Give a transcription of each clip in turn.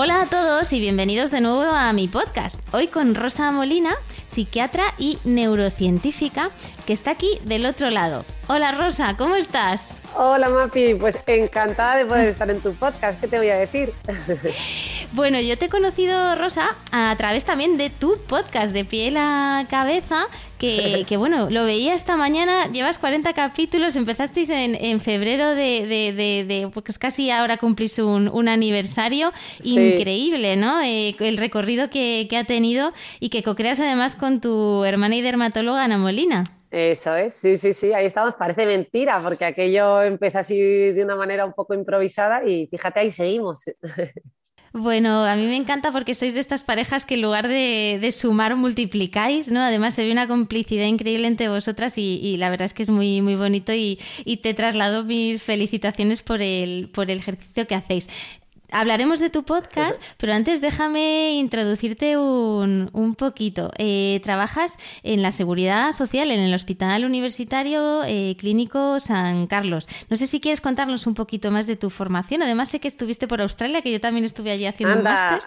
Hola a todos y bienvenidos de nuevo a mi podcast. Hoy con Rosa Molina, psiquiatra y neurocientífica, que está aquí del otro lado. Hola Rosa, ¿cómo estás? Hola Mapi, pues encantada de poder estar en tu podcast. ¿Qué te voy a decir? Bueno, yo te he conocido, Rosa, a través también de tu podcast de piel a cabeza, que, bueno, lo veía esta mañana, llevas 40 capítulos, empezasteis en, febrero de, pues casi ahora cumplís un, aniversario increíble, ¿no? Eh, el recorrido que, ha tenido y que co-creas además con tu hermana y dermatóloga Ana Molina. Eso es, sí, sí, sí, ahí estamos. Parece mentira, porque aquello empezó así de una manera un poco improvisada y fíjate, ahí seguimos. Bueno, a mí me encanta porque sois de estas parejas que en lugar de, sumar multiplicáis, ¿no? Además se ve una complicidad increíble entre vosotras y, la verdad es que es muy, muy bonito y, y, te traslado mis felicitaciones por el, por el ejercicio que hacéis. Hablaremos de tu podcast, pero antes déjame introducirte un, un poquito. Eh, trabajas en la seguridad social en el Hospital Universitario eh, Clínico San Carlos. No sé si quieres contarnos un poquito más de tu formación. Además sé que estuviste por Australia, que yo también estuve allí haciendo un máster.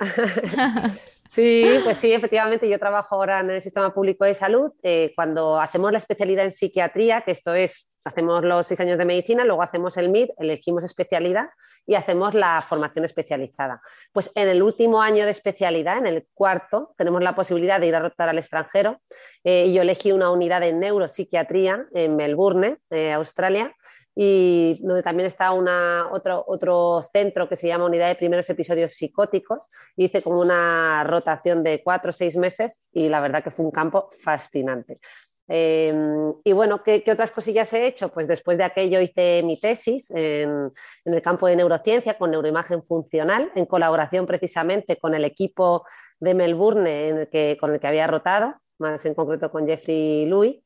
Sí, pues sí, efectivamente, yo trabajo ahora en el sistema público de salud. Eh, cuando hacemos la especialidad en psiquiatría, que esto es hacemos los seis años de medicina, luego hacemos el MIR, elegimos especialidad y hacemos la formación especializada. Pues en el último año de especialidad, en el cuarto, tenemos la posibilidad de ir a rotar al extranjero eh, yo elegí una unidad de neuropsiquiatría en Melbourne, eh, Australia, y donde también está otro, otro centro que se llama Unidad de Primeros Episodios Psicóticos. Hice como una rotación de cuatro o seis meses y la verdad que fue un campo fascinante. Em, y bueno, ¿qué, otras cosillas he hecho? Pues después de aquello hice mi tesis en, el campo de neurociencia con neuroimagen funcional, en colaboración precisamente con el equipo de Melbourne con el que había rotado, más en concreto con Jeffrey Louis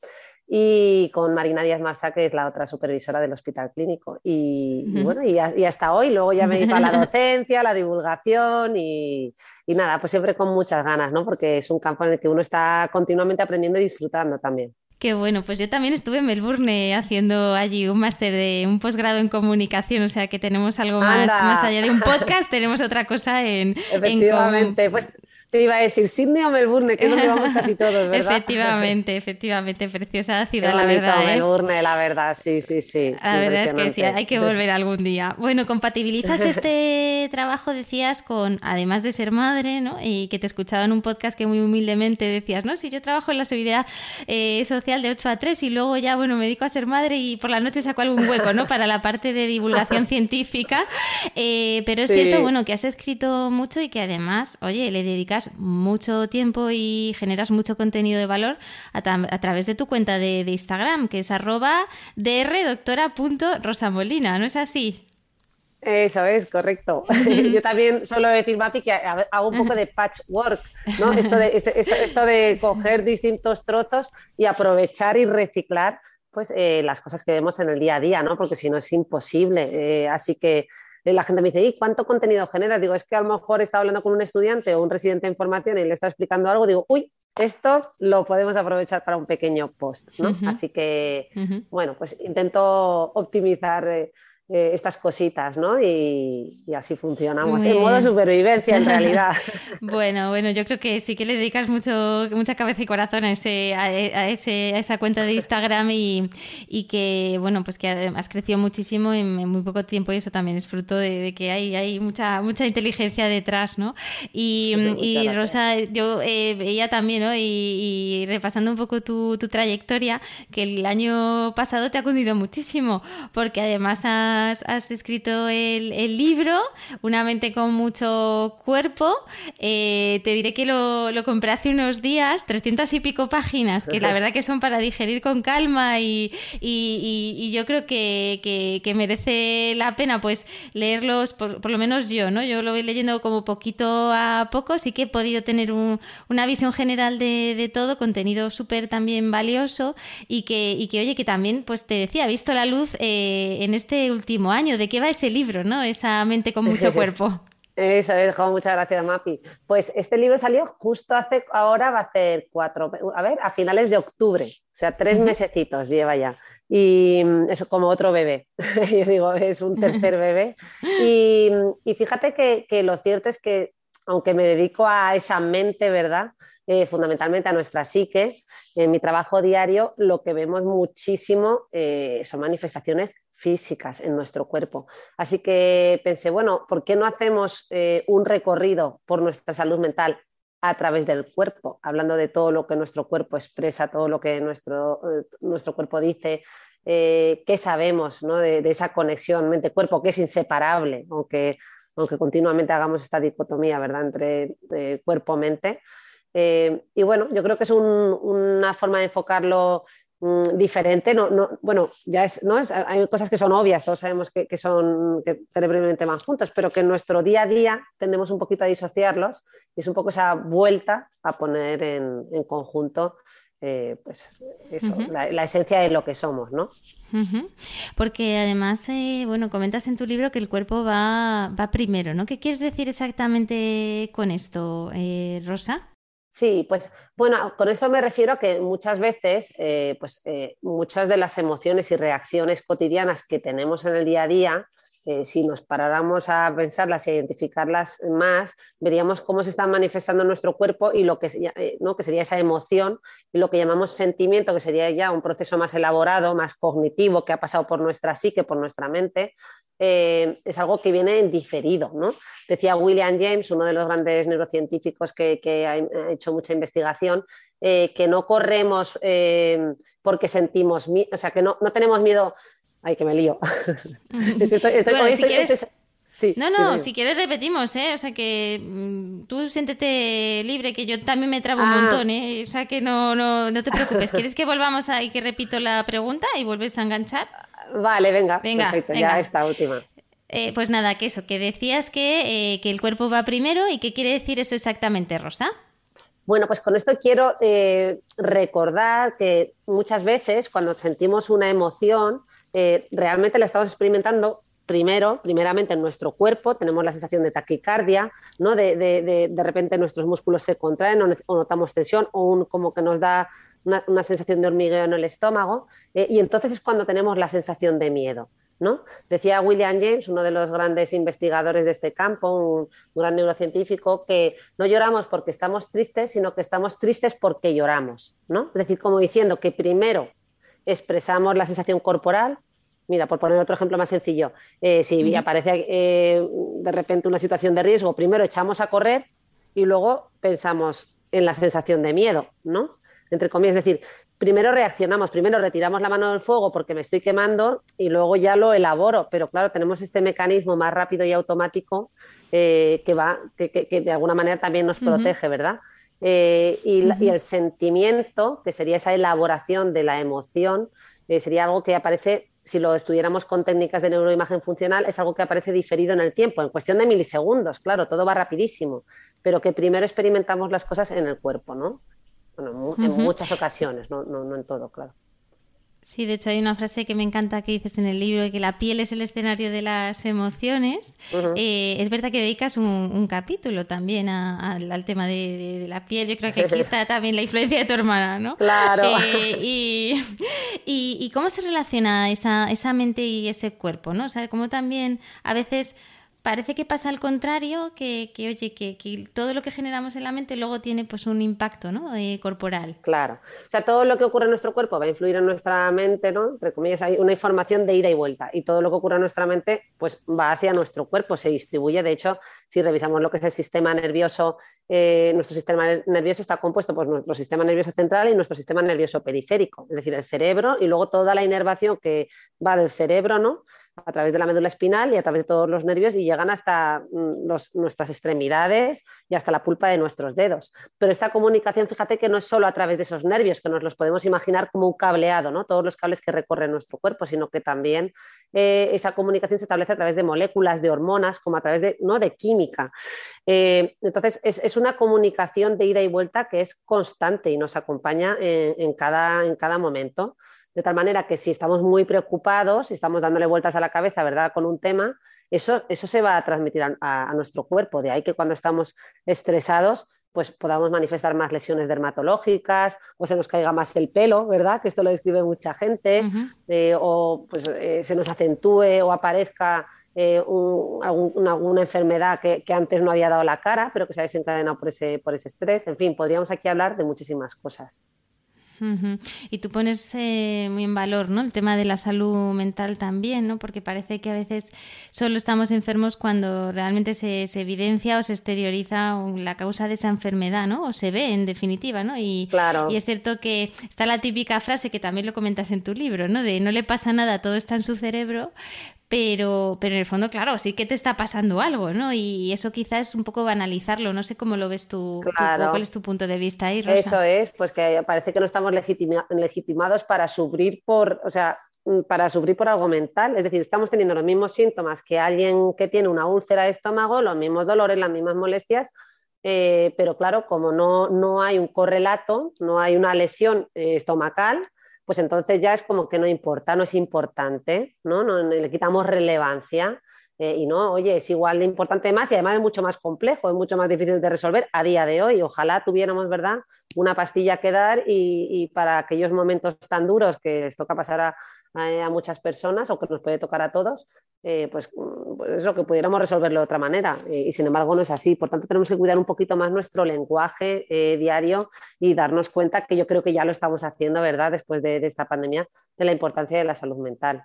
y con Marina Díaz Marsa, que es la otra supervisora del hospital clínico. Y, bueno, y, hasta hoy, luego ya me dedico a la docencia, la divulgación y, nada, pues siempre con muchas ganas, ¿no? Porque es un campo en el que uno está continuamente aprendiendo y disfrutando también. Qué bueno, pues yo también estuve en Melbourne haciendo allí un máster de un posgrado en comunicación, o sea que tenemos algo más, más allá de un podcast, tenemos otra cosa en, Efectivamente, pues te iba a decir Sydney o Melbourne, que es donde vamos casi todos, ¿verdad? Efectivamente, efectivamente, preciosa ciudad, la verdad. ¿eh? Melbourne, la verdad, sí, sí, sí. La verdad es que sí, hay que volver algún día. Bueno, compatibilizas este trabajo, decías, con, además de ser madre, ¿no? Y que te escuchaba en un podcast que muy humildemente decías, ¿no? Si yo trabajo en la seguridad eh, social de 8 a 3 y luego ya, bueno, me dedico a ser madre y por la noche saco algún hueco, ¿no? Para la parte de divulgación científica. Eh, pero es cierto, bueno, que has escrito mucho y que además, oye, le dedicas mucho tiempo y generas mucho contenido de valor a, través de tu cuenta de, Instagram, que es arroba drdoctora.rosamolina, ¿no es así? Eso es, correcto. Yo también suelo decir, Mapi, que hago un poco de patchwork, ¿no? Esto de, este, esto, de coger distintos trozos y aprovechar y reciclar pues, eh, las cosas que vemos en el día a día, ¿no? Porque si no es imposible. Eh, así que la gente me dice, ¿y cuánto contenido generas? Digo, es que a lo mejor está hablando con un estudiante o un residente de formación y le está explicando algo, digo, uy, esto lo podemos aprovechar para un pequeño post, ¿no? Así que, bueno, pues intento optimizar eh, eh, estas cositas, ¿no? Y, así funcionamos, en modo supervivencia en realidad. bueno, bueno, yo creo que sí que le dedicas mucho, mucha cabeza y corazón a, ese, a, ese, a esa cuenta de Instagram y, y, que, bueno, pues que has crecido muchísimo en, muy poco tiempo y eso también es fruto de, que hay, hay mucha, mucha inteligencia detrás, ¿no? Y, y Rosa, yo eh, veía también, ¿no? Y, repasando un poco tu, tu, trayectoria, que el año pasado te ha cundido muchísimo, porque además ha has, escrito el, libro, Una mente con mucho cuerpo. Eh, te diré que lo, compré hace unos días, 300 y pico páginas, que la verdad que son para digerir con calma y, yo creo que, merece la pena pues leerlos, por, lo menos yo, ¿no? Yo lo voy leyendo como poquito a poco, sí que he podido tener una visión general de, todo, contenido súper también valioso y que, y que, oye, que también, pues te decía, ha visto la luz eh, en este último año. ¿De qué va ese libro, no? Esa mente con mucho cuerpo. Eso es, muchas gracias, Mapi. Pues este libro salió justo hace, ahora va a ser cuatro, a ver, a finales de octubre, o sea, tres mesecitos lleva ya. Y mm, eso como otro bebé, yo digo, es un tercer bebé. Y, fíjate que, que, lo cierto es que, aunque me dedico a esa mente, ¿verdad? Eh, fundamentalmente a nuestra psique, en mi trabajo diario lo que vemos muchísimo eh, son manifestaciones físicas en nuestro cuerpo. Así que pensé, bueno, ¿por qué no hacemos eh, un recorrido por nuestra salud mental a través del cuerpo, hablando de todo lo que nuestro cuerpo expresa, todo lo que nuestro, nuestro cuerpo dice, qué sabemos de, esa conexión mente-cuerpo que es inseparable, aunque, aunque continuamente hagamos esta dicotomía ¿verdad? entre cuerpo-mente. Eh, y bueno, yo creo que es una forma de enfocarlo mm, diferente. No, no, bueno, ya es, ¿no? hay cosas que son obvias, todos sabemos que, que son que cerebralmente van juntos, pero que en nuestro día a día tendemos un poquito a disociarlos y es un poco esa vuelta a poner en, en conjunto eh, pues eso, la, esencia de lo que somos, ¿no? Porque además, eh, bueno, comentas en tu libro que el cuerpo va, va primero, ¿no? ¿Qué quieres decir exactamente con esto, eh, Rosa? Sí, pues bueno, con esto me refiero a que muchas veces, eh, pues eh, muchas de las emociones y reacciones cotidianas que tenemos en el día a día, eh, si nos paráramos a pensarlas y a identificarlas más, veríamos cómo se están manifestando nuestro cuerpo y lo que, ¿no? que sería esa emoción y lo que llamamos sentimiento, que sería ya un proceso más elaborado, más cognitivo, que ha pasado por nuestra psique, por nuestra mente, eh, es algo que viene en diferido. ¿no? Decía William James, uno de los grandes neurocientíficos que, ha hecho mucha investigación, eh, que no corremos eh, porque sentimos, o sea, que no, tenemos miedo. Ay, que me lío. no, no, si quieres repetimos, ¿eh? O sea que mm, tú siéntete libre, que yo también me trabo un ah. montón, ¿eh? O sea que no, no, no te preocupes. ¿Quieres que volvamos a y que repito la pregunta y vuelves a enganchar? Vale, venga, venga perfecto, ya esta última. Eh, pues nada, que eso, que decías eh, que, el cuerpo va primero y qué quiere decir eso exactamente, Rosa. Bueno, pues con esto quiero eh, recordar que muchas veces cuando sentimos una emoción, realmente la estamos experimentando primero, primeramente en nuestro cuerpo, tenemos la sensación de taquicardia, ¿no? de, de, repente nuestros músculos se contraen o, notamos tensión o un, como que nos da una, sensación de hormigueo en el estómago, eh, y entonces es cuando tenemos la sensación de miedo. ¿no? Decía William James, uno de los grandes investigadores de este campo, un, gran neurocientífico, que no lloramos porque estamos tristes, sino que estamos tristes porque lloramos. ¿no? Es decir, como diciendo que primero expresamos la sensación corporal, Mira, por poner otro ejemplo más sencillo, eh, si aparece eh, de repente una situación de riesgo, primero echamos a correr y luego pensamos en la sensación de miedo, ¿no? entre comillas, es decir, primero reaccionamos, primero retiramos la mano del fuego porque me estoy quemando y luego ya lo elaboro, pero claro, tenemos este mecanismo más rápido y automático eh, que va, que, de alguna manera también nos protege, ¿verdad? Eh, y, el sentimiento, que sería esa elaboración de la emoción, eh, sería algo que aparece, si lo estudiáramos con técnicas de neuroimagen funcional, es algo que aparece diferido en el tiempo, en cuestión de milisegundos, claro, todo va rapidísimo, pero que primero experimentamos las cosas en el cuerpo, ¿no? Bueno, en muchas ocasiones, no, no, en todo, claro. Sí, de hecho hay una frase que me encanta que dices en el libro, que la piel es el escenario de las emociones. Eh, es verdad que dedicas un, capítulo también al tema de, la piel. Yo creo que aquí está también la influencia de tu hermana, ¿no? Claro. Eh, y, y, cómo se relaciona esa, esa mente y ese cuerpo, ¿no? O sea, cómo también a veces parece que pasa al contrario, que, oye, que, todo lo que generamos en la mente luego tiene pues un impacto ¿no? Eh, corporal. Claro. O sea, todo lo que ocurre en nuestro cuerpo va a influir en nuestra mente, ¿no? Entre comillas, hay una información de ida y vuelta. Y todo lo que ocurre en nuestra mente, pues va hacia nuestro cuerpo, se distribuye. De hecho, si revisamos lo que es el sistema nervioso, eh, nuestro sistema nervioso está compuesto por nuestro sistema nervioso central y nuestro sistema nervioso periférico, es decir, el cerebro y luego toda la inervación que va del cerebro, ¿no? A través de la médula espinal y a través de todos los nervios y llegan hasta mm, nuestras extremidades y hasta la pulpa de nuestros dedos. Pero esta comunicación, fíjate que no es solo a través de esos nervios, que nos los podemos imaginar como un cableado, ¿no? todos los cables que recorren nuestro cuerpo, sino que también eh, esa comunicación se establece a través de moléculas, de hormonas, como a través de, ¿no? de química. Eh, entonces, es, una comunicación de ida y vuelta que es constante y nos acompaña en, cada, en cada momento. De tal manera que si estamos muy preocupados, si estamos dándole vueltas a la cabeza, ¿verdad?, con un tema, eso, eso se va a transmitir a, nuestro cuerpo. De ahí que cuando estamos estresados, pues podamos manifestar más lesiones dermatológicas o se nos caiga más el pelo, ¿verdad? Que esto lo describe mucha gente, eh, o pues, eh, se nos acentúe o aparezca eh, alguna enfermedad que, que, antes no había dado la cara, pero que se ha desencadenado por ese, por ese estrés. En fin, podríamos aquí hablar de muchísimas cosas. Y tú pones eh, muy en valor ¿no? el tema de la salud mental también, ¿no? porque parece que a veces solo estamos enfermos cuando realmente se, se, evidencia o se exterioriza la causa de esa enfermedad, ¿no? o se ve en definitiva. ¿no? Y, claro. y es cierto que está la típica frase que también lo comentas en tu libro, ¿no? de no le pasa nada, todo está en su cerebro, pero, pero en el fondo, claro, sí que te está pasando algo, ¿no? Y eso quizás es un poco banalizarlo. No sé cómo lo ves tú, cuál es tu punto de vista ahí, Rosa. Eso es, pues que parece que no estamos legitimados para sufrir por, o sea, mm, para sufrir por algo mental. Es decir, estamos teniendo los mismos síntomas que alguien que tiene una úlcera de estómago, los mismos dolores, las mismas molestias, eh, pero claro, como no, no, hay un correlato, no hay una lesión eh, estomacal, pues entonces ya es como que no importa, no es importante, ¿no? no, le quitamos relevancia. Eh, y no, oye, es igual de importante más y además es mucho más complejo, es mucho más difícil de resolver a día de hoy. Ojalá tuviéramos, ¿verdad?, una pastilla que dar y, y para aquellos momentos tan duros que les toca pasar a, a, muchas personas o que nos puede tocar a todos, eh, pues, pues, es lo que pudiéramos resolverlo de otra manera. y sin embargo no es así. Por tanto, tenemos que cuidar un poquito más nuestro lenguaje eh, diario y darnos cuenta que yo creo que ya lo estamos haciendo, ¿verdad? Después de, de esta pandemia, de la importancia de la salud mental.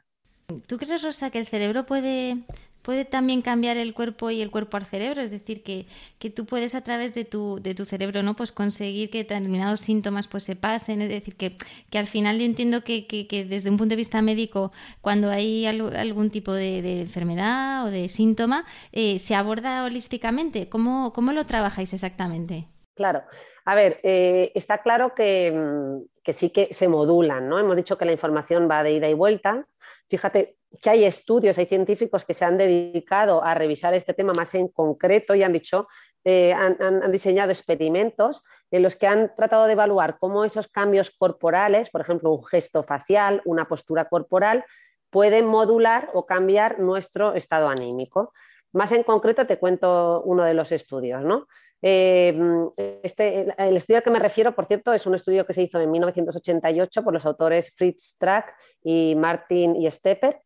¿Tú crees, Rosa, que el cerebro puede puede también cambiar el cuerpo y el cuerpo al cerebro, es decir, que, que tú puedes a través de tu, de tu cerebro ¿no? pues conseguir que determinados síntomas pues se pasen, es decir, que, que al final yo entiendo que, que, desde un punto de vista médico, cuando hay algún tipo de, enfermedad o de síntoma, eh, se aborda holísticamente. ¿Cómo, ¿Cómo, lo trabajáis exactamente? Claro, a ver, eh, está claro que, que sí que se modulan, ¿no? Hemos dicho que la información va de ida y vuelta. Fíjate, que hay estudios, hay científicos que se han dedicado a revisar este tema más en concreto y han dicho, eh, han, diseñado experimentos en los que han tratado de evaluar cómo esos cambios corporales, por ejemplo, un gesto facial, una postura corporal, pueden modular o cambiar nuestro estado anímico. Más en concreto te cuento uno de los estudios. ¿no? Eh, este, el estudio al que me refiero, por cierto, es un estudio que se hizo en 1988 por los autores Fritz Strack y Martin y Stepper.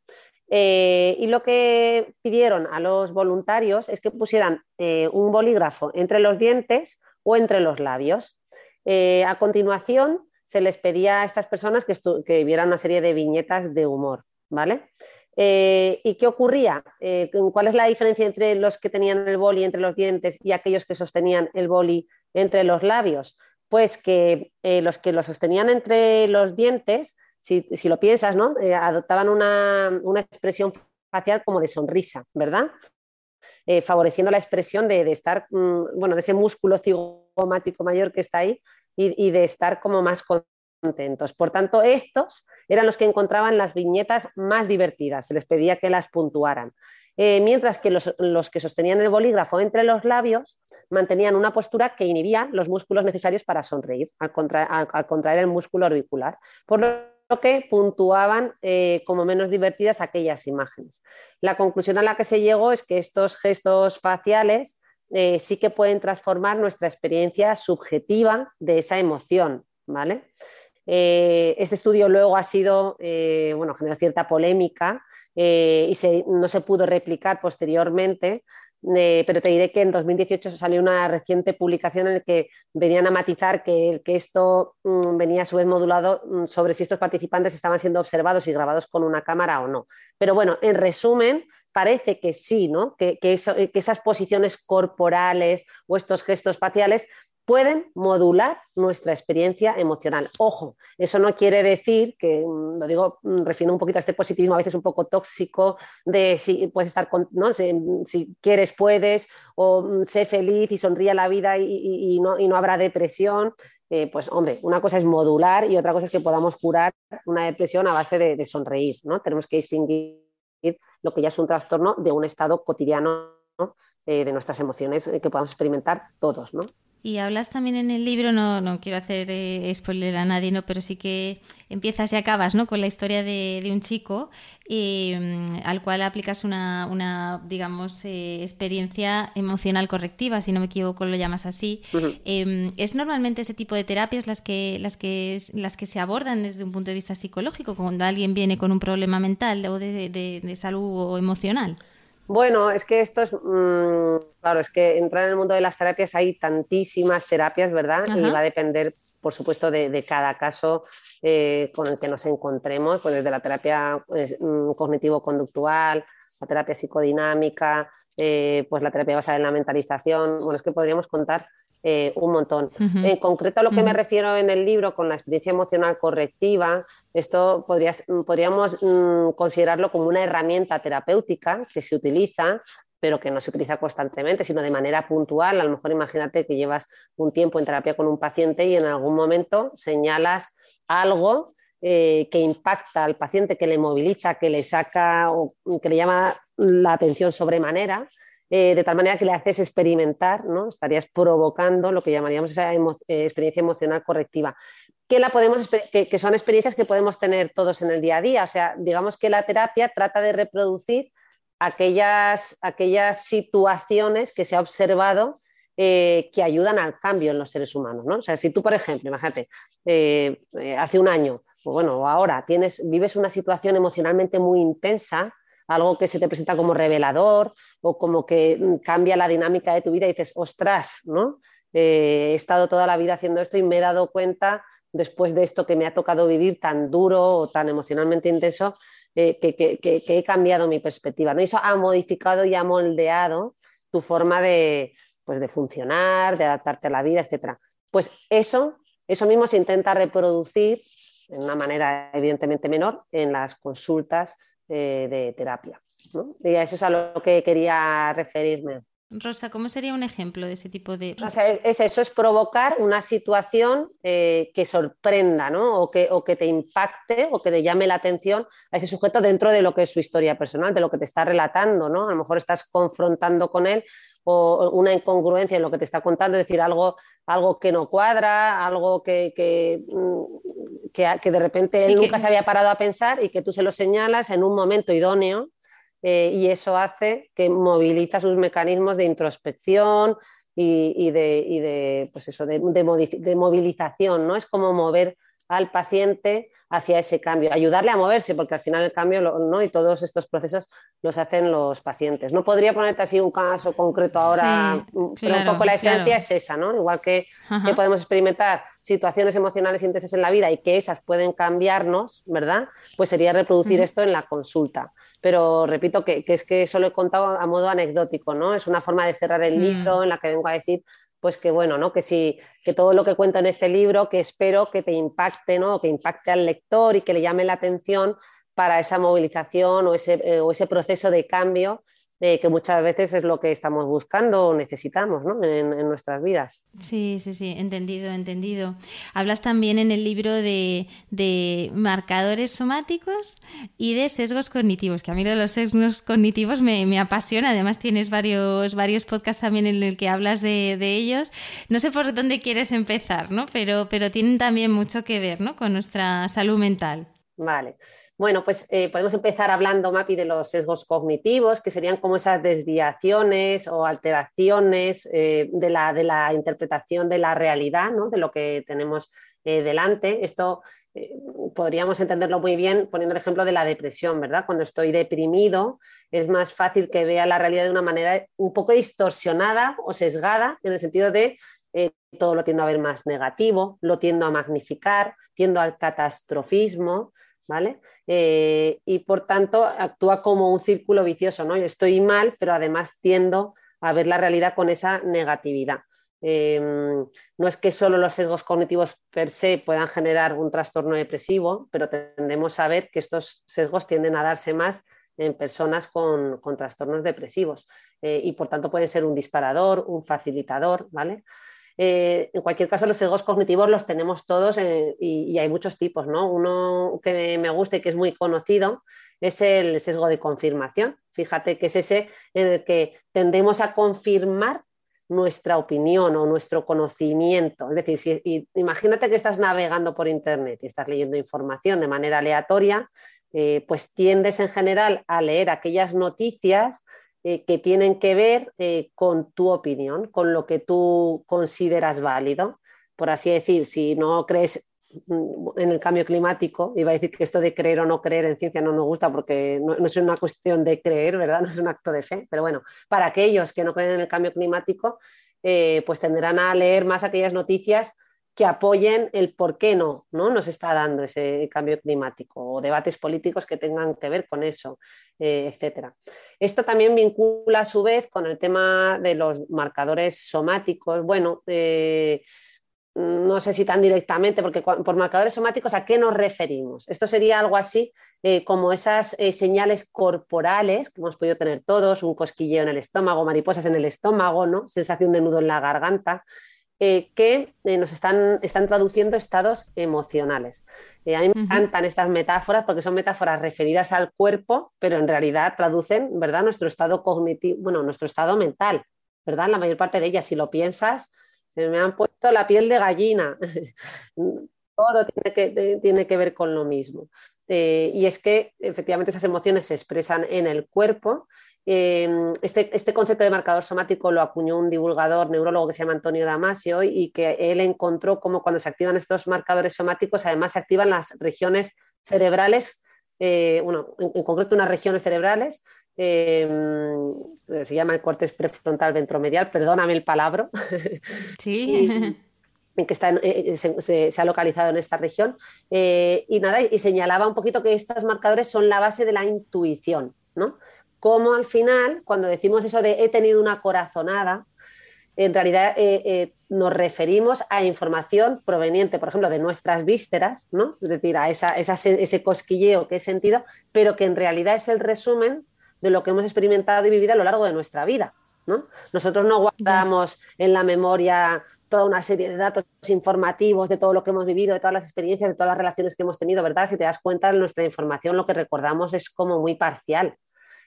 Eh, y lo que pidieron a los voluntarios es que pusieran eh, un bolígrafo entre los dientes o entre los labios. a continuación, se les pedía a estas personas que, que vieran una serie de viñetas de humor. ¿vale? Eh, ¿Y qué ocurría? Eh, ¿Cuál es la diferencia entre los que tenían el boli entre los dientes y aquellos que sostenían el boli entre los labios? Pues que eh, los que lo sostenían entre los dientes, si, lo piensas, ¿no? adoptaban una, expresión facial como de sonrisa, ¿verdad? favoreciendo la expresión de, estar, mm, bueno, de ese músculo cigomático mayor que está ahí y, y de estar como más Por tanto, estos eran los que encontraban las viñetas más divertidas, se les pedía que las puntuaran. Eh, mientras que los, que sostenían el bolígrafo entre los labios mantenían una postura que inhibía los músculos necesarios para sonreír, al, contraer el músculo orbicular, por lo que puntuaban eh, como menos divertidas aquellas imágenes. La conclusión a la que se llegó es que estos gestos faciales eh, sí que pueden transformar nuestra experiencia subjetiva de esa emoción, ¿vale? Eh, este estudio luego ha sido, eh, bueno, generó cierta polémica eh, y no se pudo replicar posteriormente, pero te diré que en 2018 salió una reciente publicación en la que venían a matizar que, que esto mm, venía a su vez modulado mm, sobre si estos participantes estaban siendo observados y grabados con una cámara o no. Pero bueno, en resumen, parece que sí, ¿no? que, que esas posiciones corporales o estos gestos faciales pueden modular nuestra experiencia emocional. Ojo, eso no quiere decir que, mm, lo digo, mm, refino un poquito a este positivismo a veces un poco tóxico, de si puedes estar ¿no? si, quieres, puedes, o mm, sé feliz y sonríe a la vida y, no, y no, habrá depresión. Eh, pues hombre, una cosa es modular y otra cosa es que podamos curar una depresión a base de, sonreír, ¿no? Tenemos que distinguir lo que ya es un trastorno de un estado cotidiano eh, de nuestras emociones eh, que podamos experimentar todos, ¿no? Y hablas también en el libro, no, no quiero hacer eh, spoiler a nadie, ¿no? pero sí que empiezas y acabas ¿no? con la historia de, un chico mm, al cual aplicas una, una digamos, eh, experiencia emocional correctiva, si no me equivoco lo llamas así. Em, ¿Es normalmente ese tipo de terapias las que, las, que, las que se abordan desde un punto de vista psicológico, cuando alguien viene con un problema mental o de, de salud o emocional? Bueno, es que esto es, mm, claro, es que entrar en el mundo de las terapias hay tantísimas terapias, ¿verdad? Y va a depender, por supuesto, de, cada caso eh, con el que nos encontremos, pues desde la terapia pues, mm, cognitivo-conductual, la terapia psicodinámica, eh, pues la terapia basada en la mentalización. Bueno, es que podríamos contar eh, un montón. En concreto a lo que me refiero en el libro con la experiencia emocional correctiva, esto podríamos mm, considerarlo como una herramienta terapéutica que se utiliza pero que no se utiliza constantemente, sino de manera puntual. A lo mejor imagínate que llevas un tiempo en terapia con un paciente y en algún momento señalas algo eh, que impacta al paciente, que le moviliza, que le saca o que le llama la atención sobremanera eh, de tal manera que le haces experimentar, ¿no? estarías provocando lo que llamaríamos esa eh, experiencia emocional correctiva. Que, la podemos, que, son experiencias que podemos tener todos en el día a día. O sea, digamos que la terapia trata de reproducir aquellas, aquellas situaciones que se ha observado eh, que ayudan al cambio en los seres humanos. ¿no? O sea, si tú, por ejemplo, imagínate, hace un año, o bueno, ahora tienes, vives una situación emocionalmente muy intensa, algo que se te presenta como revelador o como que mm, cambia la dinámica de tu vida y dices, ostras, ¿no? Eh, he estado toda la vida haciendo esto y me he dado cuenta después de esto que me ha tocado vivir tan duro o tan emocionalmente intenso, eh, que, he cambiado mi perspectiva. ¿no? eso ha modificado y ha moldeado tu forma de, pues, de funcionar, de adaptarte a la vida, etc. Pues eso, eso mismo se intenta reproducir de una manera evidentemente menor en las consultas eh, de terapia. ¿no? Y a eso es a lo que quería referirme. Rosa, ¿cómo sería un ejemplo de ese tipo de...? O sea, es eso, es provocar una situación eh, que sorprenda, ¿no? O que, o que te impacte o que te llame la atención a ese sujeto dentro de lo que es su historia personal, de lo que te está relatando, ¿no? A lo mejor estás confrontando con él o una incongruencia en lo que te está contando, es decir, algo, algo que no cuadra, algo que, que, mm, que, de repente él nunca se había parado a pensar y que tú se lo señalas en un momento idóneo eh, y eso hace que moviliza sus mecanismos de introspección y, de, y de, pues eso, de, de, movilización, ¿no? Es como mover al paciente hacia ese cambio, ayudarle a moverse, porque al final el cambio ¿no? y todos estos procesos los hacen los pacientes. No podría ponerte así un caso concreto ahora, pero un poco la esencia es esa, ¿no? Igual que, que, podemos experimentar situaciones emocionales intensas en la vida y que esas pueden cambiarnos, ¿verdad? Pues sería reproducir esto en la consulta. Pero repito que, que, es que eso lo he contado a modo anecdótico, ¿no? Es una forma de cerrar el mm. libro en la que vengo a decir pues que bueno, ¿no? Que sí, que todo lo que cuento en este libro, que espero que te impacte, ¿no? Que impacte al lector y que le llame la atención para esa movilización o ese, eh, o ese proceso de cambio que muchas veces es lo que estamos buscando o necesitamos en, nuestras vidas. Sí, sí, sí, entendido, entendido. Hablas también en el libro de, marcadores somáticos y de sesgos cognitivos, que a mí lo de los sesgos cognitivos me, apasiona. Además, tienes varios, varios podcasts también en el que hablas de, ellos. No sé por dónde quieres empezar, ¿no? Pero, pero tienen también mucho que ver ¿no? con nuestra salud mental. Vale. Bueno, pues eh, podemos empezar hablando, Mapi, de los sesgos cognitivos, que serían como esas desviaciones o alteraciones eh, de, la, interpretación de la realidad, ¿no? de lo que tenemos eh, delante. Esto podríamos entenderlo muy bien poniendo el ejemplo de la depresión, ¿verdad? Cuando estoy deprimido es más fácil que vea la realidad de una manera un poco distorsionada o sesgada, en el sentido de todo lo tiendo a ver más negativo, lo tiendo a magnificar, tiendo al catastrofismo, ¿vale? Eh, y por tanto actúa como un círculo vicioso, ¿no? Yo estoy mal, pero además tiendo a ver la realidad con esa negatividad. Em, no es que solo los sesgos cognitivos per se puedan generar un trastorno depresivo, pero tendemos a ver que estos sesgos tienden a darse más en personas con, trastornos depresivos eh, y por tanto pueden ser un disparador, un facilitador, ¿vale? Eh, en cualquier caso, los sesgos cognitivos los tenemos todos eh, y, hay muchos tipos, ¿no? Uno que me gusta y que es muy conocido es el sesgo de confirmación. Fíjate que es ese en el que tendemos a confirmar nuestra opinión o nuestro conocimiento. Es decir, si, imagínate que estás navegando por Internet y estás leyendo información de manera aleatoria, eh, pues tiendes en general a leer aquellas noticias eh, que tienen que ver eh, con tu opinión, con lo que tú consideras válido. Por así decir, si no crees en el cambio climático, iba a decir que esto de creer o no creer en ciencia no nos gusta porque no, es una cuestión de creer, ¿verdad? No es un acto de fe, pero bueno, para aquellos que no creen en el cambio climático, eh, pues tendrán a leer más aquellas noticias que apoyen el por qué no, no nos está dando ese cambio climático o debates políticos que tengan que ver con eso, eh, etcétera. Esto también vincula a su vez con el tema de los marcadores somáticos. Bueno, eh, no sé si tan directamente, porque por marcadores somáticos, ¿a qué nos referimos? Esto sería algo así eh, como esas eh, señales corporales que hemos podido tener todos, un cosquilleo en el estómago, mariposas en el estómago, ¿no? sensación de nudo en la garganta, eh, que nos están, están, traduciendo estados emocionales. a mí me encantan estas metáforas porque son metáforas referidas al cuerpo, pero en realidad traducen ¿verdad? nuestro estado cognitivo, bueno, nuestro estado mental, ¿verdad? La mayor parte de ellas, si lo piensas, se me han puesto la piel de gallina. Todo tiene que, tiene que, ver con lo mismo. Eh, y es que efectivamente esas emociones se expresan en el cuerpo. Eh, este, este, concepto de marcador somático lo acuñó un divulgador neurólogo que se llama Antonio Damasio y que él encontró cómo cuando se activan estos marcadores somáticos además se activan las regiones cerebrales, eh, bueno, en, concreto unas regiones cerebrales Em, se llama el cortes prefrontal ventromedial, perdóname el palabra. Sí. que está eh, se, ha localizado en esta región. Eh, y nada, y señalaba un poquito que estos marcadores son la base de la intuición, ¿no? Como al final, cuando decimos eso de he tenido una corazonada, en realidad eh, nos referimos a información proveniente, por ejemplo, de nuestras vísceras, ¿no? Es decir, a esa, ese cosquilleo que he sentido, pero que en realidad es el resumen de lo que hemos experimentado y vivido a lo largo de nuestra vida. ¿no? Nosotros no guardamos en la memoria toda una serie de datos informativos de todo lo que hemos vivido, de todas las experiencias, de todas las relaciones que hemos tenido, ¿verdad? Si te das cuenta, nuestra información lo que recordamos es como muy parcial.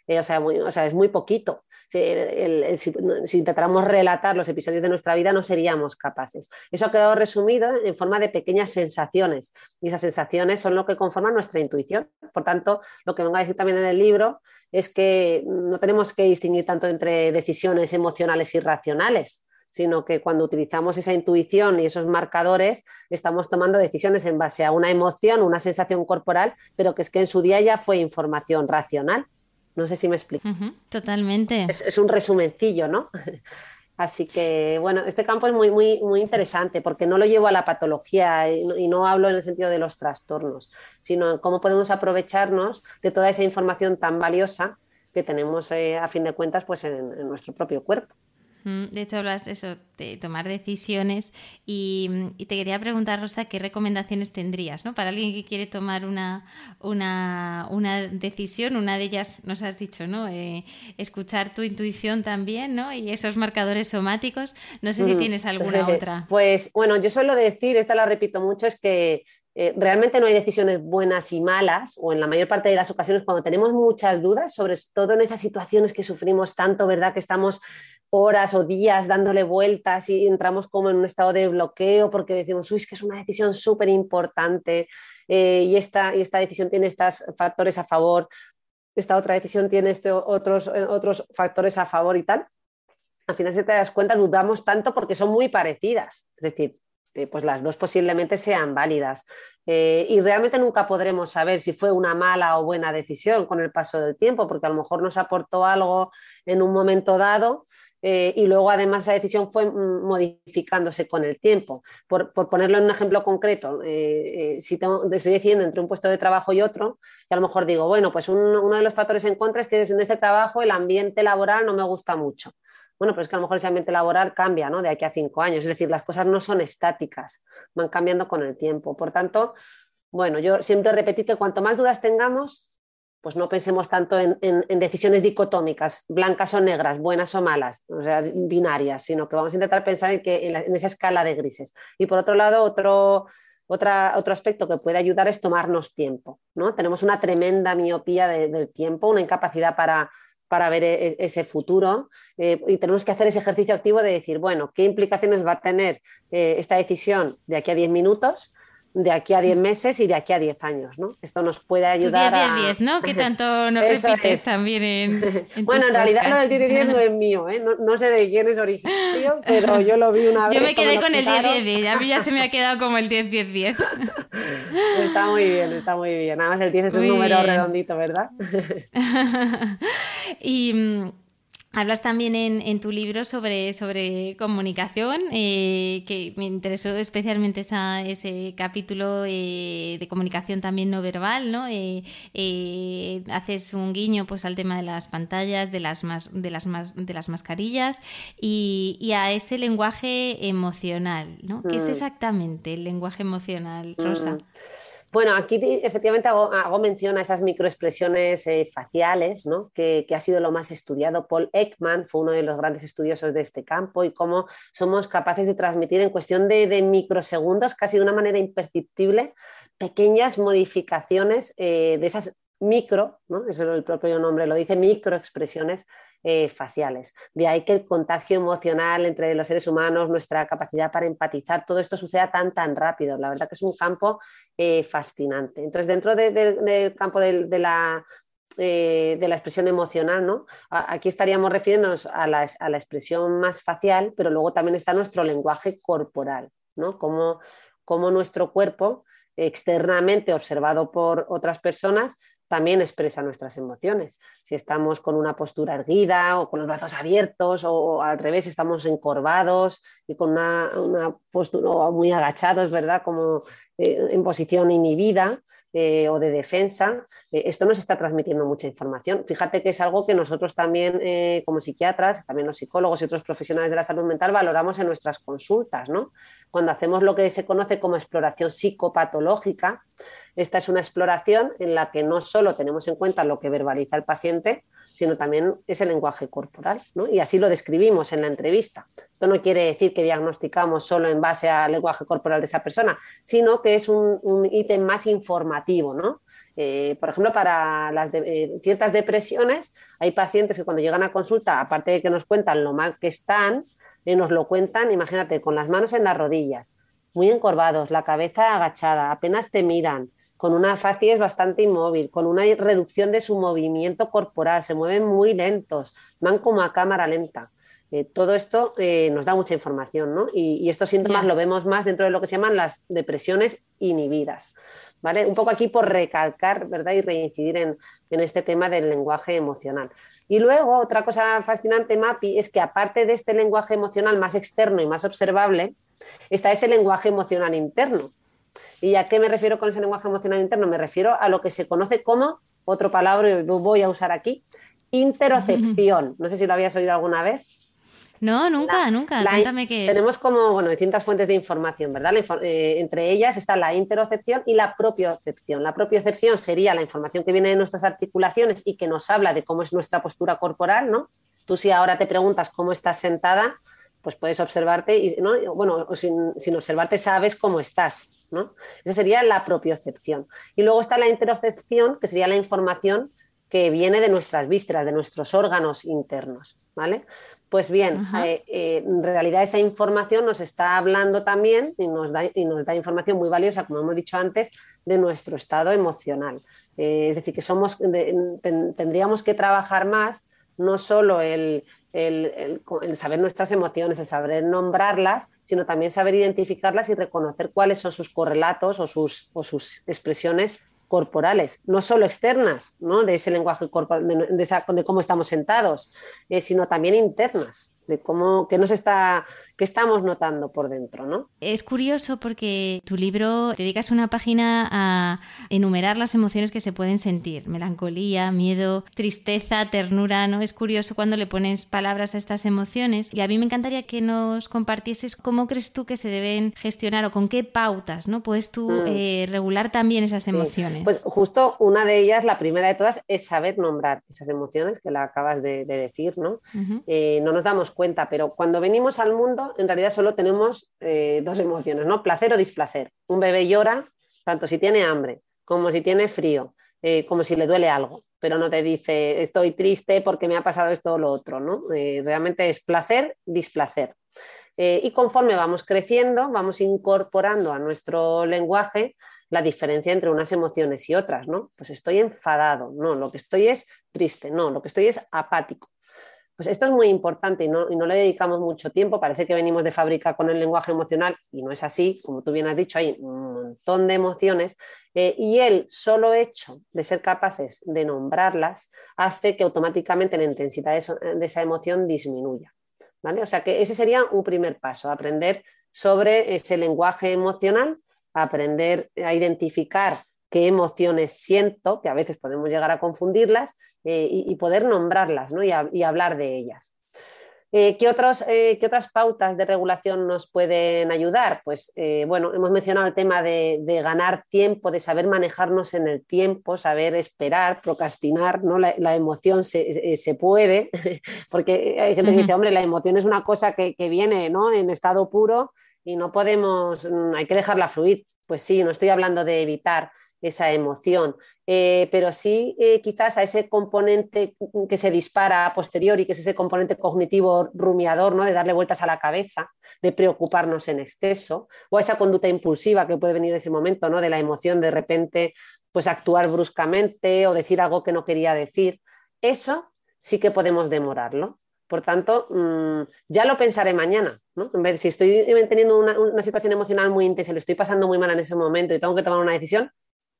Eh, o, sea, es muy poquito. Si, intentáramos relatar los episodios de nuestra vida, no seríamos capaces. Eso ha quedado resumido en forma de pequeñas sensaciones y esas sensaciones son lo que conforman nuestra intuición. Por tanto, lo que vengo a decir también en el libro es que no tenemos que distinguir tanto entre decisiones emocionales y racionales sino que cuando utilizamos esa intuición y esos marcadores, estamos tomando decisiones en base a una emoción, una sensación corporal, pero que es que en su día ya fue información racional. No sé si me explico. totalmente. Es, un resumencillo, ¿no? Así que, bueno, este campo es muy, muy, muy interesante porque no lo llevo a la patología y no, hablo en el sentido de los trastornos, sino cómo podemos aprovecharnos de toda esa información tan valiosa que tenemos, eh, a fin de cuentas, pues en nuestro propio cuerpo. De hecho, hablas eso, de tomar decisiones y, te quería preguntar, Rosa, ¿qué recomendaciones tendrías ¿no? para alguien que quiere tomar una, una, una decisión? Una de ellas nos has dicho, ¿no? Eh, escuchar tu intuición también ¿no? y esos marcadores somáticos. No sé si mm. tienes alguna otra. Pues bueno, yo suelo decir, esta la repito mucho, es que eh, realmente no hay decisiones buenas y malas, o en la mayor parte de las ocasiones cuando tenemos muchas dudas, sobre todo en esas situaciones que sufrimos tanto, ¿verdad? Que estamos horas o días dándole vueltas y entramos como en un estado de bloqueo porque decimos, uy, es que es una decisión súper importante eh, y, esta, y esta decisión tiene estos factores a favor, esta otra decisión tiene este, otros, eh, otros factores a favor y tal. Al final, si te das cuenta, dudamos tanto porque son muy parecidas. Es decir, eh, pues las dos posiblemente sean válidas. Eh, y realmente nunca podremos saber si fue una mala o buena decisión con el paso del tiempo, porque a lo mejor nos aportó algo en un momento dado eh, y luego además esa decisión fue mm, modificándose con el tiempo. Por, ponerlo en un ejemplo concreto, si tengo, estoy decidiendo entre un puesto de trabajo y otro, y a lo mejor digo, bueno, pues uno de los factores en contra es que en este trabajo el ambiente laboral no me gusta mucho. Bueno, pero es que a lo mejor ese ambiente laboral cambia, ¿no? De aquí a cinco años. Es decir, las cosas no son estáticas, van cambiando con el tiempo. Por tanto, bueno, yo siempre repetí que cuanto más dudas tengamos, pues no pensemos tanto en, decisiones dicotómicas, blancas o negras, buenas o malas, o sea, binarias, sino que vamos a intentar pensar en, que, en, esa escala de grises. Y por otro lado, otro, otro aspecto que puede ayudar es tomarnos tiempo. ¿no? Tenemos una tremenda miopía del tiempo, una incapacidad para, para ver e, ese futuro eh, y tenemos que hacer ese ejercicio activo de decir, bueno, ¿qué implicaciones va a tener eh, esta decisión de aquí a 10 minutos? De aquí a 10 meses y de aquí a 10 años, ¿no? Esto nos puede ayudar a... 10 ¿no? Que tanto nos repites también en, Bueno, en realidad lo del 10 10 no es mío, ¿eh? No, sé de quién es originario, pero yo lo vi una vez. Yo me quedé con el 10 10 10, a mí ya se me ha quedado como el 10 10 10. Está muy bien, está muy bien. Además el 10 es un número redondito, ¿verdad? y mm, Hablas también en, tu libro sobre, sobre comunicación, eh, que me interesó especialmente ese capítulo eh, de comunicación también no verbal, ¿no? Eh, haces un guiño pues, al tema de las pantallas, de las, de las, de las mascarillas y, a ese lenguaje emocional, ¿no? ¿Qué es mm. exactamente el lenguaje emocional, Rosa? Mm. Bueno, aquí efectivamente hago, mención a esas microexpresiones eh, faciales, ¿no? que, ha sido lo más estudiado. Paul Ekman fue uno de los grandes estudiosos de este campo y cómo somos capaces de transmitir en cuestión de, microsegundos, casi de una manera imperceptible, pequeñas modificaciones eh, de esas micro, ¿no? eso el propio nombre lo dice, microexpresiones eh, faciales. De ahí que el contagio emocional entre los seres humanos, nuestra capacidad para empatizar, todo esto suceda tan, tan rápido. La verdad que es un campo eh, fascinante. Entonces, dentro del campo de, la, eh, de la expresión emocional. Aquí estaríamos refiriéndonos a la, a la, expresión más facial, pero luego también está nuestro lenguaje corporal, ¿no? Como, como nuestro cuerpo externamente observado por otras personas también expresa nuestras emociones. Si estamos con una postura erguida o con los brazos abiertos o, al revés estamos encorvados y con una, postura muy agachados, ¿verdad? Como eh, en posición inhibida eh, o de defensa, eh, esto nos está transmitiendo mucha información. Fíjate que es algo que nosotros también como psiquiatras, también los psicólogos y otros profesionales de la salud mental valoramos en nuestras consultas, ¿no? Cuando hacemos lo que se conoce como exploración psicopatológica, esta es una exploración en la que no solo tenemos en cuenta lo que verbaliza el paciente, sino también ese lenguaje corporal. Y así lo describimos en la entrevista. Esto no quiere decir que diagnosticamos solo en base al lenguaje corporal de esa persona, sino que es un, ítem más informativo. Eh, por ejemplo, para las eh, ciertas depresiones, hay pacientes que cuando llegan a consulta, aparte de que nos cuentan lo mal que están, eh, nos lo cuentan, imagínate, con las manos en las rodillas, muy encorvados, la cabeza agachada, apenas te miran, con una facies bastante inmóvil, con una reducción de su movimiento corporal, se mueven muy lentos, van como a cámara lenta. Eh, todo esto eh, nos da mucha información, ¿no? Y, estos síntomas lo vemos más dentro de lo que se llaman las depresiones inhibidas, ¿vale? Un poco aquí por recalcar, ¿verdad? Y reincidir en, en este tema del lenguaje emocional. Y luego, otra cosa fascinante, Mapi, es que aparte de este lenguaje emocional más externo y más observable, está ese lenguaje emocional interno, ¿Y a qué me refiero con ese lenguaje emocional interno? Me refiero a lo que se conoce como, otro palabra lo voy a usar aquí, interocepción. No sé si lo habías oído alguna vez. No, nunca, nunca. Cuéntame qué es. Tenemos como bueno, distintas fuentes de información, ¿verdad? Eh, entre ellas está la interocepción y la propiocepción. La propiocepción sería la información que viene de nuestras articulaciones y que nos habla de cómo es nuestra postura corporal, ¿no? Tú si ahora te preguntas cómo estás sentada, pues puedes observarte y, ¿no? bueno, sin, sin observarte sabes cómo estás, esa sería la propiocepción. Y luego está la interocepción, que sería la información que viene de nuestras vísceras, de nuestros órganos internos. ¿vale? Pues bien, eh, eh, en realidad esa información nos está hablando también y nos da, y nos da información muy valiosa, como hemos dicho antes, de nuestro estado emocional. Eh, es decir, que somos, tendríamos que trabajar más no solo el, el, saber nuestras emociones, el saber nombrarlas, sino también saber identificarlas y reconocer cuáles son sus correlatos o sus, expresiones corporales, no solo externas, ¿no? de ese lenguaje corporal, de, cómo estamos sentados, eh, sino también internas. De cómo, qué nos está, qué estamos notando por dentro, ¿no? Es curioso porque tu libro dedicas una página a enumerar las emociones que se pueden sentir, melancolía, miedo, tristeza, ternura, ¿no? Es curioso cuando le pones palabras a estas emociones y a mí me encantaría que nos compartieses cómo crees tú que se deben gestionar o con qué pautas, ¿no? Puedes tú mm. eh, regular también esas emociones. Pues justo una de ellas, la primera de todas, es saber nombrar esas emociones que la acabas de, decir, ¿no? Eh, no nos damos cuenta, pero cuando venimos al mundo, en realidad solo tenemos eh, dos emociones, ¿no? Placer o displacer. Un bebé llora tanto si tiene hambre como si tiene frío, eh, como si le duele algo, pero no te dice estoy triste porque me ha pasado esto o lo otro, ¿no? realmente es placer, displacer. y conforme vamos creciendo, vamos incorporando a nuestro lenguaje la diferencia entre unas emociones y otras, ¿no? Pues estoy enfadado, no, lo que estoy es triste, no, lo que estoy es apático. Pues esto es muy importante y no, le dedicamos mucho tiempo. Parece que venimos de fábrica con el lenguaje emocional y no es así. Como tú bien has dicho, hay un montón de emociones eh, y el solo hecho de ser capaces de nombrarlas hace que automáticamente la intensidad de, de esa emoción disminuya. ¿vale? O sea que ese sería un primer paso, aprender sobre ese lenguaje emocional aprender a identificar qué emociones siento, que a veces podemos llegar a confundirlas, eh, y, poder nombrarlas y, hablar de ellas. Eh, ¿qué, otros, eh, ¿qué, otras pautas de regulación nos pueden ayudar? Pues bueno, hemos mencionado el tema de, ganar tiempo, de saber manejarnos en el tiempo, saber esperar, procrastinar, ¿no? la, emoción se, puede, porque hay gente que dice, hombre, la emoción es una cosa que, que viene ¿no? en estado puro y no podemos, mm, hay que dejarla fluir. Pues sí, no estoy hablando de evitar esa emoción, eh, pero sí eh, quizás a ese componente que se dispara a posteriori, que es ese componente cognitivo rumiador, ¿no? de darle vueltas a la cabeza, de preocuparnos en exceso, o a esa conducta impulsiva que puede venir de ese momento, ¿no? de la emoción de repente pues actuar bruscamente o decir algo que no quería decir. Eso sí que podemos demorarlo. Por tanto, mm, ya lo pensaré mañana. ¿no? En vez si estoy teniendo una, situación emocional muy intensa, lo estoy pasando muy mal en ese momento y tengo que tomar una decisión,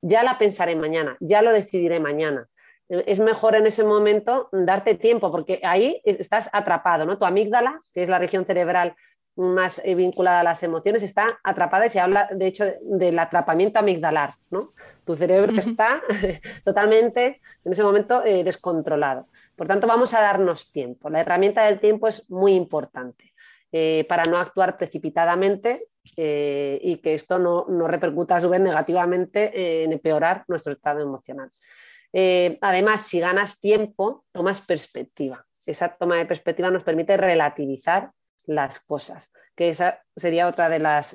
ya la pensaré mañana, ya lo decidiré mañana. Es mejor en ese momento darte tiempo, porque ahí estás atrapado, ¿no? Tu amígdala, que es la región cerebral más eh, vinculada a las emociones, está atrapada y se habla, de hecho, del atrapamiento amigdalar, ¿no? Tu cerebro está totalmente, en ese momento, eh, descontrolado. Por tanto, vamos a darnos tiempo. La herramienta del tiempo es muy importante eh, para no actuar precipitadamente eh, y que esto no, repercuta a su vez negativamente en empeorar nuestro estado emocional. Eh, además, si ganas tiempo, tomas perspectiva. Esa toma de perspectiva nos permite relativizar las cosas, que esa sería otra de las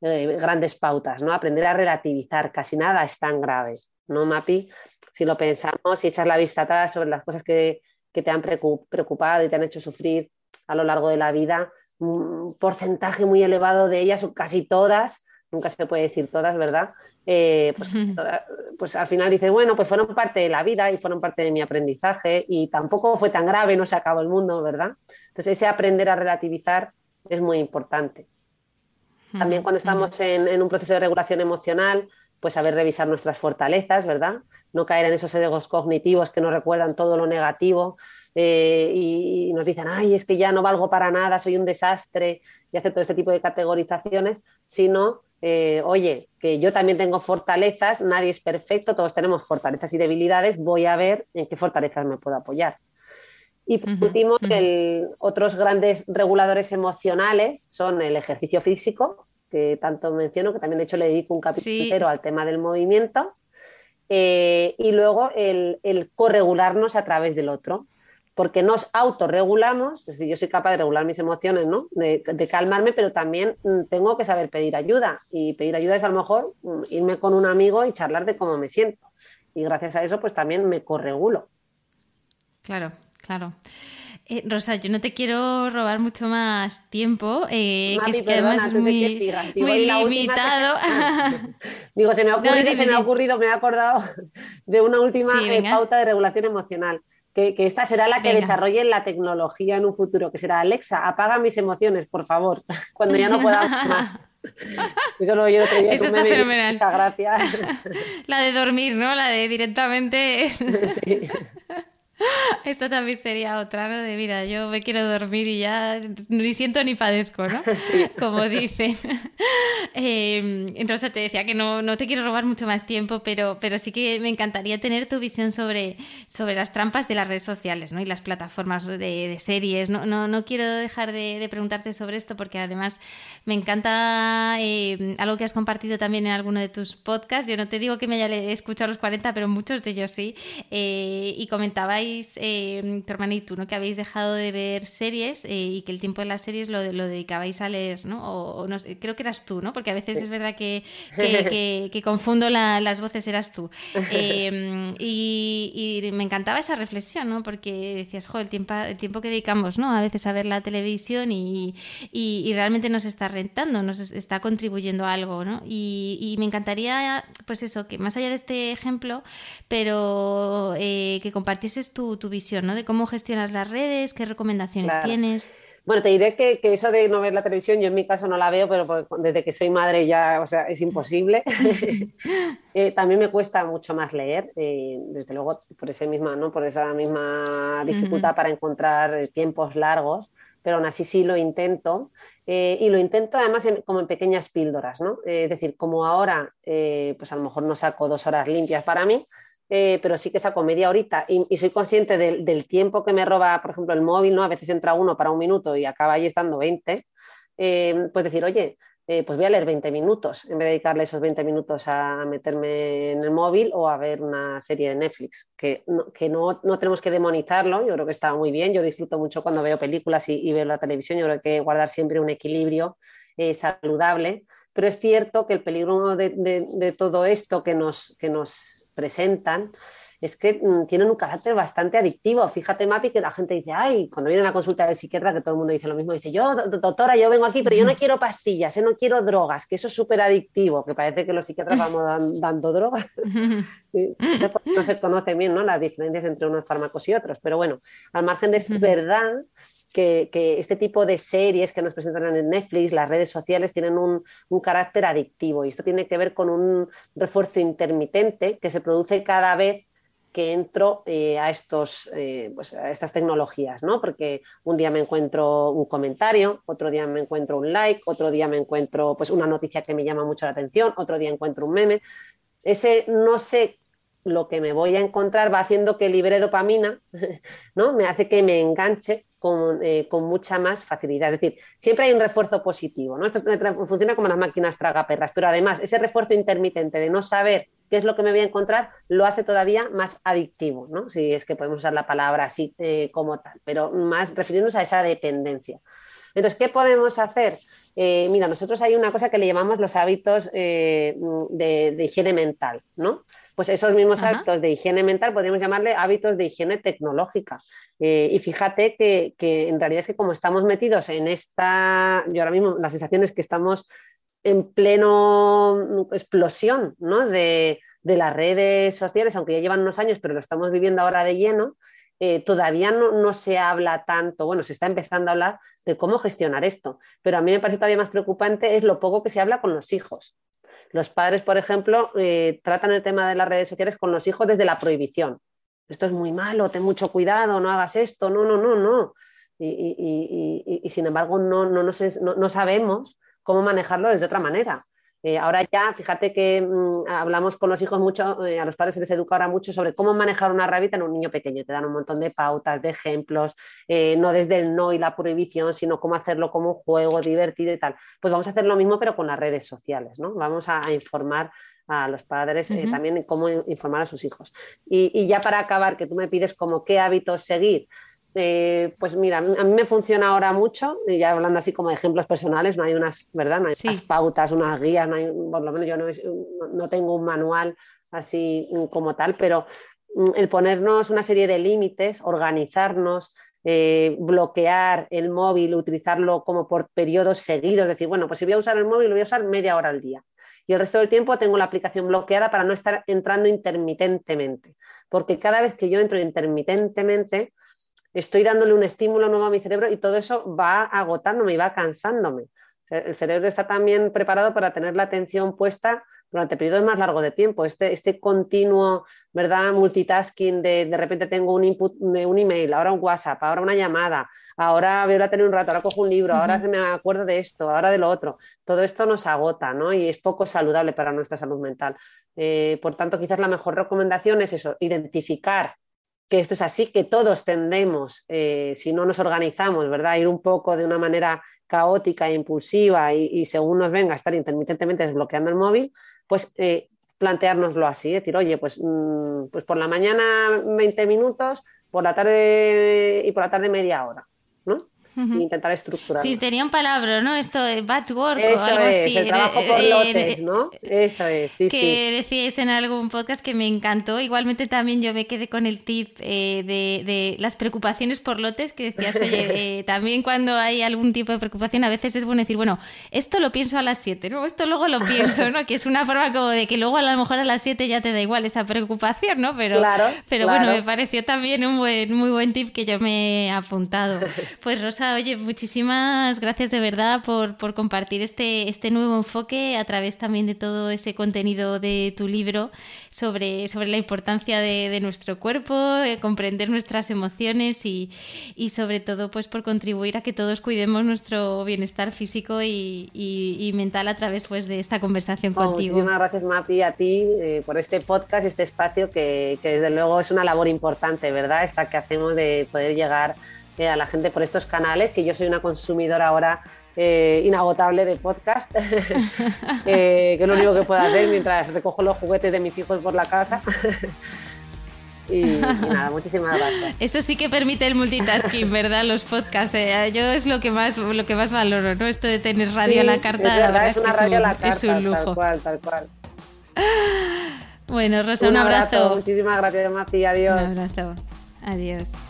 grandes pautas, ¿no? Aprender a relativizar, casi nada es tan grave, ¿no, Mapi? si lo pensamos y echas la vista atrás sobre las cosas que, te han preocupado y te han hecho sufrir a lo largo de la vida, un porcentaje muy elevado de ellas, casi todas, nunca se puede decir todas, ¿verdad? Eh, pues, pues, al final dices, bueno, pues fueron parte de la vida y fueron parte de mi aprendizaje y tampoco fue tan grave, no se acabó el mundo, ¿verdad? Entonces ese aprender a relativizar es muy importante. También cuando estamos en, en un proceso de regulación emocional, pues saber revisar nuestras fortalezas, ¿verdad? no caer en esos egos cognitivos que nos recuerdan todo lo negativo eh, y, nos dicen, ay, es que ya no valgo para nada, soy un desastre, y hacer todo este tipo de categorizaciones, sino, eh, oye, que yo también tengo fortalezas, nadie es perfecto, todos tenemos fortalezas y debilidades, voy a ver en qué fortalezas me puedo apoyar. Y por último, otros grandes reguladores emocionales son el ejercicio físico, que tanto menciono, que también de hecho le dedico un capítulo al tema del movimiento, eh, y luego el, el corregularnos a través del otro, porque nos autorregulamos, es decir, yo soy capaz de regular mis emociones, ¿no? de, calmarme, pero también mm, tengo que saber pedir ayuda. Y pedir ayuda es a lo mejor mm, irme con un amigo y charlar de cómo me siento. Y gracias a eso, pues también me corregulo. Claro, claro. Eh, Rosa, yo no te quiero robar mucho más tiempo, eh, que, es que además es muy, limitado. Digo, se me, ha ocurrido, se me ha ocurrido, me he acordado de una última eh, pauta de regulación emocional. Que, esta será la que desarrolle la tecnología en un futuro, que será Alexa, apaga mis emociones, por favor, cuando ya no pueda más. Eso lo yo otro día Eso está fenomenal. Gracias. La de dormir, ¿no? La de directamente. Sí. Esta también sería otra, ¿no? De mira, yo me quiero dormir y ya ni siento ni padezco, ¿no? Como dicen. eh, Rosa, te decía que no, no, te quiero robar mucho más tiempo, pero, pero sí que me encantaría tener tu visión sobre, sobre las trampas de las redes sociales, ¿no? Y las plataformas de, de series. No, no, no, quiero dejar de, de, preguntarte sobre esto porque además me encanta eh, algo que has compartido también en alguno de tus podcasts. Yo no te digo que me haya escuchado los 40, pero muchos de ellos sí. Eh, y eh, tu hermana y tú, ¿no? Que habéis dejado de ver series eh, y que el tiempo de las series lo, lo dedicabais a leer, ¿no? O, no creo que eras tú, ¿no? Porque a veces es verdad que, que, confundo las voces, eras tú. Em, y, me encantaba esa reflexión, ¿no? Porque decías, jo, el tiempo, el tiempo que dedicamos, ¿no? A veces a ver la televisión y, y realmente nos está rentando, nos está contribuyendo a algo, ¿no? Y, me encantaría, pues eso, que más allá de este ejemplo, pero eh, que compartieses tu tu, visión, ¿no? De cómo gestionas las redes, qué recomendaciones tienes. Bueno, te diré que, eso de no ver la televisión, yo en mi caso no la veo, pero desde que soy madre ya, o sea, es imposible. Eh, también me cuesta mucho más leer, eh, desde luego por, ese misma, ¿no? por esa misma dificultad para encontrar tiempos largos, pero aún así sí lo intento. Eh, y lo intento además como en pequeñas píldoras, ¿no? es decir, como ahora, pues a lo mejor no saco dos horas limpias para mí, eh, pero sí que saco media horita y, soy consciente del, tiempo que me roba, por ejemplo, el móvil, ¿no? A veces entra uno para un minuto y acaba ahí estando 20, eh, pues decir, oye, eh, pues voy a leer 20 minutos en vez de dedicarle esos 20 minutos a meterme en el móvil o a ver una serie de Netflix, que no, que no, no tenemos que demonizarlo, yo creo que está muy bien, yo disfruto mucho cuando veo películas y, veo la televisión, yo creo que guardar siempre un equilibrio saludable, pero es cierto que el peligro de, de, de todo esto que nos, que nos presentan, es que mm, tienen un carácter bastante adictivo. Fíjate, Mapi, que la gente dice, ay, cuando viene a la consulta del psiquiatra, que todo el mundo dice lo mismo, dice, yo, doctora, yo vengo aquí, pero yo no quiero pastillas, ¿eh? no quiero drogas, que eso es súper adictivo, que parece que los psiquiatras vamos dando drogas. no se conoce bien ¿no? las diferencias entre unos fármacos y otros, pero bueno, al margen de esto, es verdad que, este tipo de series que nos presentan en Netflix, las redes sociales, tienen un, carácter adictivo y esto tiene que ver con un refuerzo intermitente que se produce cada vez que entro eh, a, estos, eh, pues a estas tecnologías, ¿no? Porque un día me encuentro un comentario, otro día me encuentro un like, otro día me encuentro pues, una noticia que me llama mucho la atención, otro día encuentro un meme. Ese no sé lo que me voy a encontrar va haciendo que libre dopamina, ¿no? Me hace que me enganche eh, con, mucha más facilidad. Es decir, siempre hay un refuerzo positivo, ¿no? Esto funciona como las máquinas tragaperras, pero además ese refuerzo intermitente de no saber qué es lo que me voy a encontrar lo hace todavía más adictivo, ¿no? Si es que podemos usar la palabra así eh, como tal, pero más refiriéndonos a esa dependencia. Entonces, ¿qué podemos hacer? Eh, mira, nosotros hay una cosa que le llamamos los hábitos de, de, higiene mental, ¿no? pues esos mismos hábitos de higiene mental podríamos llamarle hábitos de higiene tecnológica. Eh, y fíjate que, en realidad es que como estamos metidos en esta, yo ahora mismo la sensación es que estamos en pleno explosión de, las redes sociales, aunque ya llevan unos años, pero lo estamos viviendo ahora de lleno, eh, todavía no, no, se habla tanto, bueno, se está empezando a hablar de cómo gestionar esto, pero a mí me parece todavía más preocupante es lo poco que se habla con los hijos. Los padres, por ejemplo, eh, tratan el tema de las redes sociales con los hijos desde la prohibición. Esto es muy malo, ten mucho cuidado, no hagas esto, no, no, no, no. Y, sin embargo, no, no, no sabemos cómo manejarlo desde otra manera. Eh, ahora ya, fíjate que mm, hablamos con los hijos mucho, eh, a los padres se les educa ahora mucho sobre cómo manejar una rabita en un niño pequeño. Te dan un montón de pautas, de ejemplos, eh, no desde el no y la prohibición, sino cómo hacerlo como un juego divertido y tal. Pues vamos a hacer lo mismo, pero con las redes sociales, ¿no? Vamos a, informar a los padres también en cómo informar a sus hijos. Y, y, ya para acabar, que tú me pides como qué hábitos seguir, eh, pues mira, a mí me funciona ahora mucho, y ya hablando así como de ejemplos personales, no hay unas, ¿verdad? No hay unas pautas, unas guías, no hay, por lo menos yo no, tengo un manual así como tal, pero mm, el ponernos una serie de límites, organizarnos, eh, bloquear el móvil, utilizarlo como por periodos seguidos, decir, bueno, pues si voy a usar el móvil, lo voy a usar media hora al día. Y el resto del tiempo tengo la aplicación bloqueada para no estar entrando intermitentemente. Porque cada vez que yo entro intermitentemente, estoy dándole un estímulo nuevo a mi cerebro y todo eso va agotándome y va cansándome. El cerebro está también preparado para tener la atención puesta durante periodos más largos de tiempo. Este, este continuo, ¿verdad? Multitasking de de repente tengo un input de un email, ahora un WhatsApp, ahora una llamada, ahora voy a tener un rato, ahora cojo un libro, ahora se me acuerdo de esto, ahora de lo otro. Todo esto nos agota, ¿no? Y es poco saludable para nuestra salud mental. Eh, por tanto, quizás la mejor recomendación es eso, identificar que esto es así, que todos tendemos, eh, si no nos organizamos, ¿verdad? Ir un poco de una manera caótica e impulsiva y, según nos venga a estar intermitentemente desbloqueando el móvil, pues eh, planteárnoslo así, decir, oye, pues, mm, pues por la mañana 20 minutos, por la tarde y por la tarde media hora, ¿no? Intentar estructurar. Sí, tenía un palabra, ¿no? Esto de batchwork Eso o algo es, así. El trabajo por lotes, ¿no? Eso es, sí, que sí. decíais en algún podcast que me encantó. Igualmente también yo me quedé con el tip eh, de, de, las preocupaciones por lotes, que decías, oye, eh, también cuando hay algún tipo de preocupación, a veces es bueno decir, bueno, esto lo pienso a las 7, ¿no? Esto luego lo pienso, ¿no? Que es una forma como de que luego a lo mejor a las 7 ya te da igual esa preocupación, ¿no? Pero, claro, pero claro. bueno, me pareció también un buen, muy buen tip que yo me he apuntado. Pues Rosa, oye, muchísimas gracias de verdad por, por compartir este, este nuevo enfoque a través también de todo ese contenido de tu libro sobre, sobre la importancia de, de nuestro cuerpo, eh, comprender nuestras emociones y, y, sobre todo pues por contribuir a que todos cuidemos nuestro bienestar físico y, y, y mental a través pues de esta conversación oh, contigo. Muchísimas gracias Mapi a ti eh, por este podcast, este espacio que, que desde luego es una labor importante, ¿verdad? Esta que hacemos de poder llegar eh, a la gente por estos canales, que yo soy una consumidora ahora eh, inagotable de podcast, eh, que es lo único que puedo hacer mientras recojo los juguetes de mis hijos por la casa. Y, y, nada, muchísimas gracias. Eso sí que permite el multitasking, ¿verdad? Los podcasts. Eh, yo es lo que más lo que más valoro, ¿no? Esto de tener radio sí, a la carta. Es, verdad, es una es radio un, a la carta, es un lujo. tal cual, tal cual. Bueno, Rosa, un, un abrazo. abrazo. Muchísimas gracias, Mafi. Adiós. Un abrazo. Adiós.